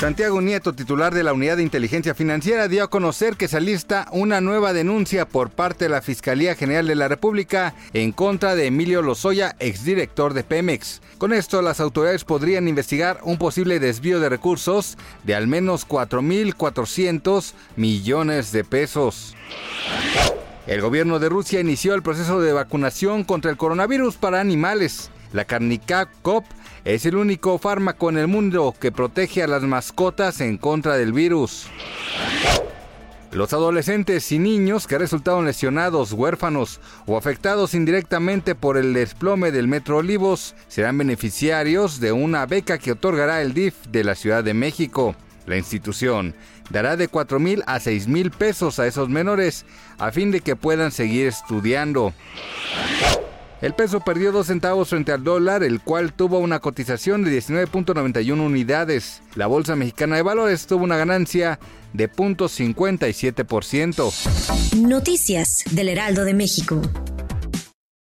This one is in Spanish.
Santiago Nieto, titular de la Unidad de Inteligencia Financiera, dio a conocer que se alista una nueva denuncia por parte de la Fiscalía General de la República en contra de Emilio Lozoya, exdirector de Pemex. Con esto, las autoridades podrían investigar un posible desvío de recursos de al menos 4.400 millones de pesos. El gobierno de Rusia inició el proceso de vacunación contra el coronavirus para animales. La Carnicacop es el único fármaco en el mundo que protege a las mascotas en contra del virus. Los adolescentes y niños que resultaron lesionados, huérfanos o afectados indirectamente por el desplome del Metro Olivos serán beneficiarios de una beca que otorgará el DIF de la Ciudad de México. La institución dará de 4 mil a 6 mil pesos a esos menores a fin de que puedan seguir estudiando. El peso perdió 2 centavos frente al dólar, el cual tuvo una cotización de 19.91 unidades. La Bolsa Mexicana de Valores tuvo una ganancia de 0.57%. Noticias del Heraldo de México.